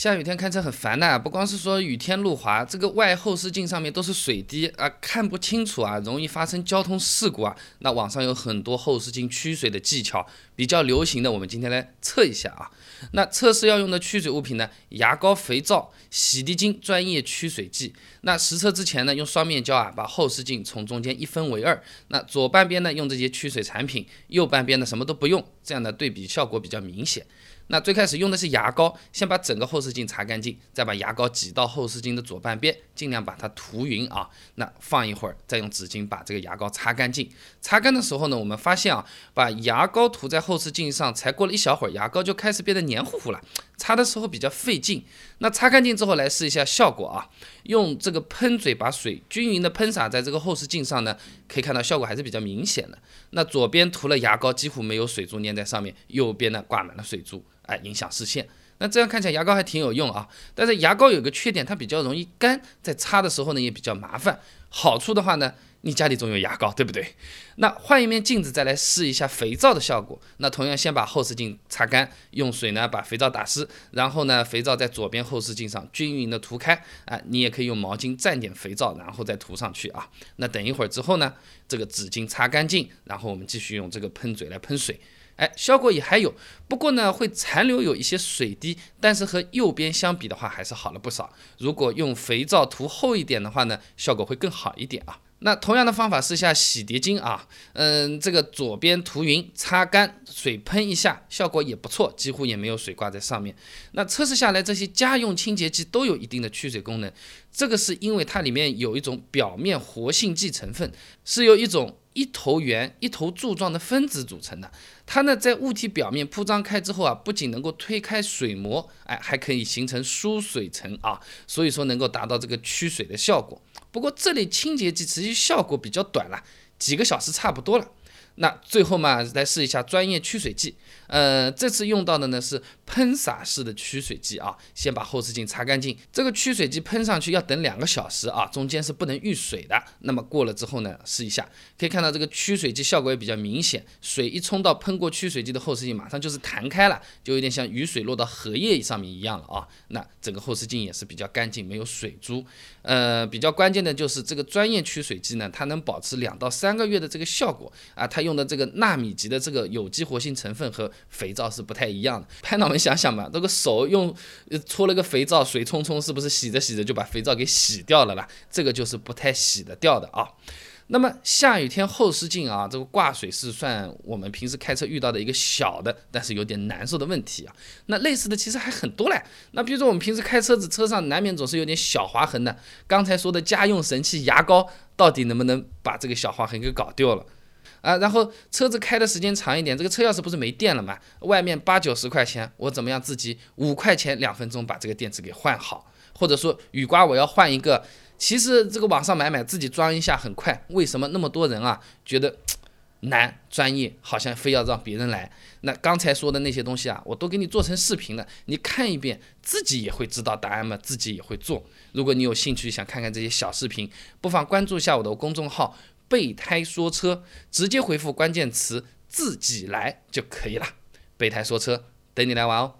下雨天开车很烦的，不光是说雨天路滑，这个外后视镜上面都是水滴啊，看不清楚啊，容易发生交通事故啊。那网上有很多后视镜驱水的技巧，比较流行的，我们今天来测一下啊。那测试要用的驱水物品呢，牙膏、肥皂、洗涤精、专业驱水剂。那实测之前呢，用双面胶啊，把后视镜从中间一分为二，那左半边呢用这些驱水产品，右半边呢什么都不用，这样的对比效果比较明显。那最开始用的是牙膏，先把整个后视镜擦干净，再把牙膏挤到后视镜的左半边，尽量把它涂匀啊。那放一会儿，再用纸巾把这个牙膏擦干净。擦干的时候呢，我们发现啊，把牙膏涂在后视镜上，才过了一小会儿，牙膏就开始变得黏糊糊了，擦的时候比较费劲。那擦干净之后来试一下效果啊，用这个喷嘴把水均匀的喷洒在这个后视镜上呢，可以看到效果还是比较明显的。那左边涂了牙膏，几乎没有水珠粘在上面，右边呢挂满了水珠。哎，影响视线。那这样看起来牙膏还挺有用啊，但是牙膏有个缺点，它比较容易干，在擦的时候呢也比较麻烦。好处的话呢，你家里总有牙膏，对不对？那换一面镜子再来试一下肥皂的效果。那同样先把后视镜擦干，用水呢把肥皂打湿，然后呢肥皂在左边后视镜上均匀的涂开。啊，你也可以用毛巾蘸点肥皂，然后再涂上去啊。那等一会儿之后呢，这个纸巾擦干净，然后我们继续用这个喷嘴来喷水。哎，效果也还有，不过呢会残留有一些水滴，但是和右边相比的话还是好了不少。如果用肥皂涂厚一点的话呢，效果会更好一点啊。那同样的方法试下洗涤精啊，嗯，这个左边涂匀，擦干，水喷一下，效果也不错，几乎也没有水挂在上面。那测试下来，这些家用清洁剂都有一定的去水功能，这个是因为它里面有一种表面活性剂成分，是由一种。一头圆、一头柱状的分子组成的，它呢在物体表面铺张开之后啊，不仅能够推开水膜，哎，还可以形成疏水层啊，所以说能够达到这个驱水的效果。不过这类清洁剂持续效果比较短了，几个小时差不多了。那最后嘛，来试一下专业驱水剂。呃，这次用到的呢是喷洒式的驱水剂啊，先把后视镜擦干净。这个驱水剂喷上去要等两个小时啊，中间是不能遇水的。那么过了之后呢，试一下，可以看到这个驱水剂效果也比较明显，水一冲到喷过驱水剂的后视镜，马上就是弹开了，就有点像雨水落到荷叶上面一样了啊。那整个后视镜也是比较干净，没有水珠。呃，比较关键的就是这个专业驱水剂呢，它能保持两到三个月的这个效果啊，它用的这个纳米级的这个有机活性成分和肥皂是不太一样的。拍脑门想想吧，这个手用搓了个肥皂，水冲冲，是不是洗着洗着就把肥皂给洗掉了啦？这个就是不太洗得掉的啊。那么下雨天后视镜啊，这个挂水是算我们平时开车遇到的一个小的，但是有点难受的问题啊。那类似的其实还很多嘞。那比如说我们平时开车子，车上难免总是有点小划痕的。刚才说的家用神器牙膏，到底能不能把这个小划痕给搞掉了？啊，然后车子开的时间长一点，这个车钥匙不是没电了吗？外面八九十块钱，我怎么样自己五块钱两分钟把这个电池给换好？或者说雨刮我要换一个？其实这个网上买买自己装一下很快，为什么那么多人啊觉得难专业，好像非要让别人来？那刚才说的那些东西啊，我都给你做成视频了，你看一遍自己也会知道答案嘛，自己也会做。如果你有兴趣想看看这些小视频，不妨关注一下我的公众号“备胎说车”，直接回复关键词“自己来”就可以了。备胎说车，等你来玩哦。